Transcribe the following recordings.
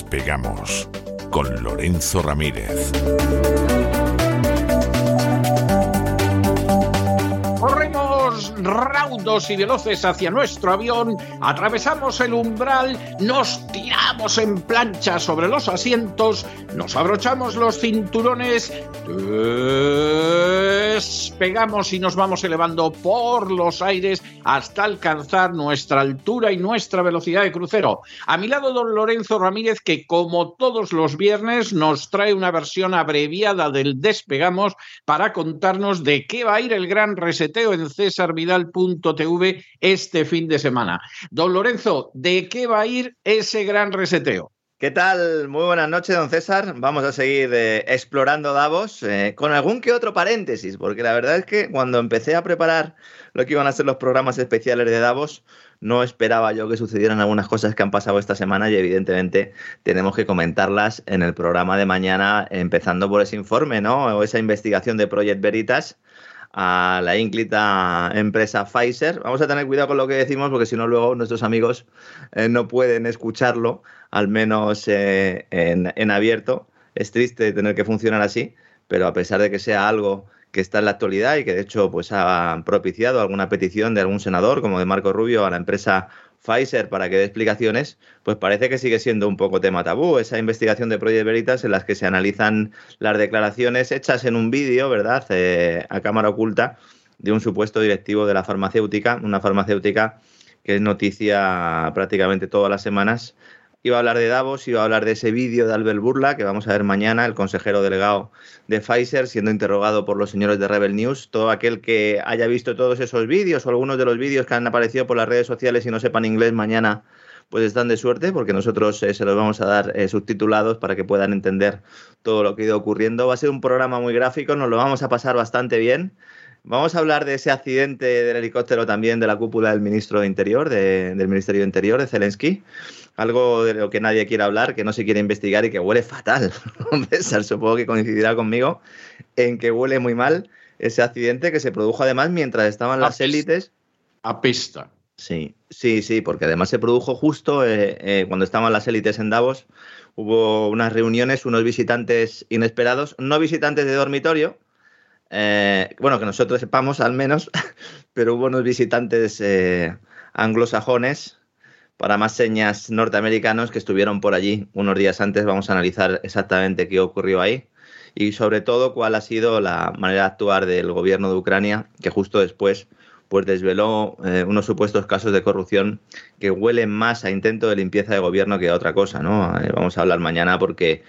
Despegamos con Lorenzo Ramírez. Y veloces hacia nuestro avión, atravesamos el umbral, nos tiramos en plancha sobre los asientos, nos abrochamos los cinturones, despegamos y nos vamos elevando por los aires hasta alcanzar nuestra altura y nuestra velocidad de crucero. A mi lado, don Lorenzo Ramírez, que como todos los viernes nos trae una versión abreviada del Despegamos para contarnos de qué va a ir el gran reseteo en este fin de semana. Don Lorenzo, ¿de qué va a ir ese gran reseteo? ¿Qué tal? Muy buenas noches, don César. Vamos a seguir eh, explorando Davos eh, con algún que otro paréntesis, porque la verdad es que cuando empecé a preparar lo que iban a ser los programas especiales de Davos, no esperaba yo que sucedieran algunas cosas que han pasado esta semana y evidentemente tenemos que comentarlas en el programa de mañana, empezando por ese informe, ¿no? O esa investigación de Project Veritas a la ínclita empresa Pfizer. Vamos a tener cuidado con lo que decimos porque si no luego nuestros amigos eh, no pueden escucharlo, al menos eh, en, en abierto. Es triste tener que funcionar así, pero a pesar de que sea algo que está en la actualidad y que de hecho pues ha propiciado alguna petición de algún senador como de Marco Rubio a la empresa Pfizer para que dé explicaciones, pues parece que sigue siendo un poco tema tabú esa investigación de Project Veritas en las que se analizan las declaraciones hechas en un vídeo, ¿verdad?, eh, a cámara oculta de un supuesto directivo de la farmacéutica, una farmacéutica que es noticia prácticamente todas las semanas Iba a hablar de Davos, iba a hablar de ese vídeo de Albert Burla que vamos a ver mañana, el consejero delegado de Pfizer, siendo interrogado por los señores de Rebel News. Todo aquel que haya visto todos esos vídeos o algunos de los vídeos que han aparecido por las redes sociales y no sepan inglés mañana, pues están de suerte porque nosotros eh, se los vamos a dar eh, subtitulados para que puedan entender todo lo que ha ido ocurriendo. Va a ser un programa muy gráfico, nos lo vamos a pasar bastante bien. Vamos a hablar de ese accidente del helicóptero también de la cúpula del ministro de Interior, del Ministerio de Interior, de Zelensky algo de lo que nadie quiere hablar, que no se quiere investigar y que huele fatal. César, supongo que coincidirá conmigo en que huele muy mal ese accidente que se produjo además mientras estaban las élites. Apesta. Sí, sí, sí, porque además se produjo justo eh, eh, cuando estaban las élites en Davos. Hubo unas reuniones, unos visitantes inesperados, no visitantes de dormitorio, eh, bueno, que nosotros sepamos al menos, pero hubo unos visitantes anglosajones para más señas norteamericanos que estuvieron por allí unos días antes. Vamos a analizar exactamente qué ocurrió ahí y sobre todo cuál ha sido la manera de actuar del gobierno de Ucrania, que justo después pues desveló eh, unos supuestos casos de corrupción que huelen más a intento de limpieza de gobierno que a otra cosa, ¿no? Eh, vamos a hablar mañana porque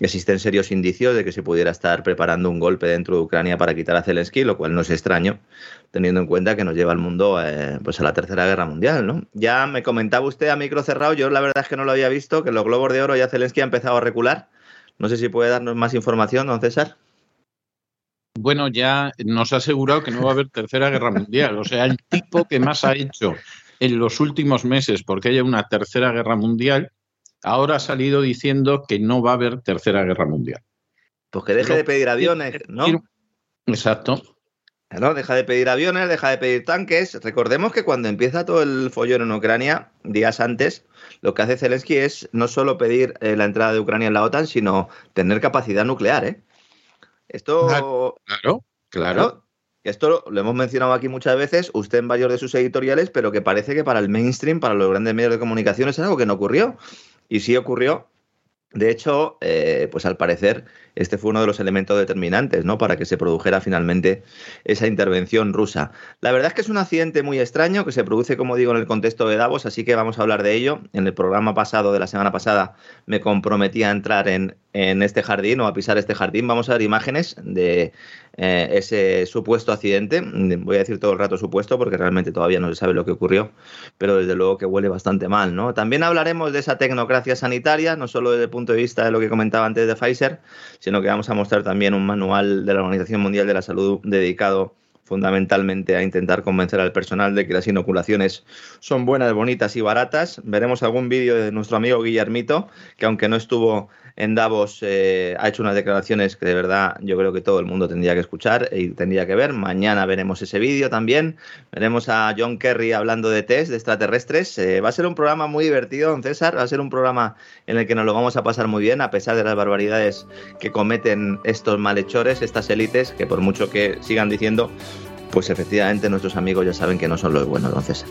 existen serios indicios de que se pudiera estar preparando un golpe dentro de Ucrania para quitar a Zelensky, lo cual no es extraño, teniendo en cuenta que nos lleva el mundo eh, pues a la Tercera Guerra Mundial. ¿no? Ya me comentaba usted a micro cerrado, yo la verdad es que no lo había visto, que los globos de oro ya Zelensky ha empezado a recular. No sé si puede darnos más información, don César. Bueno, ya nos ha asegurado que no va a haber Tercera Guerra Mundial. O sea, el tipo que más ha hecho en los últimos meses porque haya una Tercera Guerra Mundial ahora ha salido diciendo que no va a haber tercera guerra mundial. Pues que deje de pedir aviones, ¿no? Exacto. No, deja de pedir aviones, deja de pedir tanques. Recordemos que cuando empieza todo el follón en Ucrania, días antes, lo que hace Zelensky es no solo pedir eh, la entrada de Ucrania en la OTAN, sino tener capacidad nuclear, ¿eh? Esto. Claro, claro. Esto lo hemos mencionado aquí muchas veces, usted en varios de sus editoriales, pero que parece que para el mainstream, para los grandes medios de comunicación, es algo que no ocurrió. Y sí ocurrió. De hecho, eh, pues al parecer este fue uno de los elementos determinantes ¿no? para que se produjera finalmente esa intervención rusa. La verdad es que es un accidente muy extraño que se produce, como digo, en el contexto de Davos, así que vamos a hablar de ello. En el programa pasado de la semana pasada me comprometí a entrar en, en este jardín o a pisar este jardín. Vamos a ver imágenes de eh, ese supuesto accidente. Voy a decir todo el rato supuesto porque realmente todavía no se sabe lo que ocurrió, pero desde luego que huele bastante mal. ¿no? También hablaremos de esa tecnocracia sanitaria, no solo desde el punto de vista de lo que comentaba antes de Pfizer, sino que vamos a mostrar también un manual de la Organización Mundial de la Salud dedicado fundamentalmente a intentar convencer al personal de que las inoculaciones son buenas, bonitas y baratas. Veremos algún vídeo de nuestro amigo Guillermito, que aunque no estuvo en Davos eh, ha hecho unas declaraciones que de verdad yo creo que todo el mundo tendría que escuchar y tendría que ver. Mañana veremos ese vídeo también. Veremos a John Kerry hablando de test de extraterrestres. Eh, va a ser un programa muy divertido, don César. Va a ser un programa en el que nos lo vamos a pasar muy bien, a pesar de las barbaridades que cometen estos malhechores, estas élites, que por mucho que sigan diciendo, pues efectivamente nuestros amigos ya saben que no son los buenos, don César.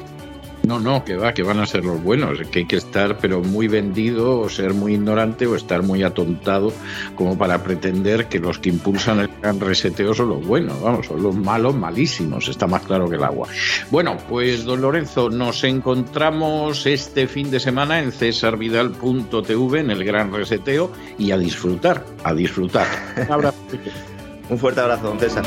No, no, que va, que van a ser los buenos, que hay que estar pero muy vendido o ser muy ignorante o estar muy atontado como para pretender que los que impulsan el gran reseteo son los buenos, vamos, son los malos malísimos, está más claro que el agua. Bueno, pues don Lorenzo, nos encontramos este fin de semana en cesarvidal.tv en el gran reseteo y a disfrutar, a disfrutar. Un, Un fuerte abrazo, don César.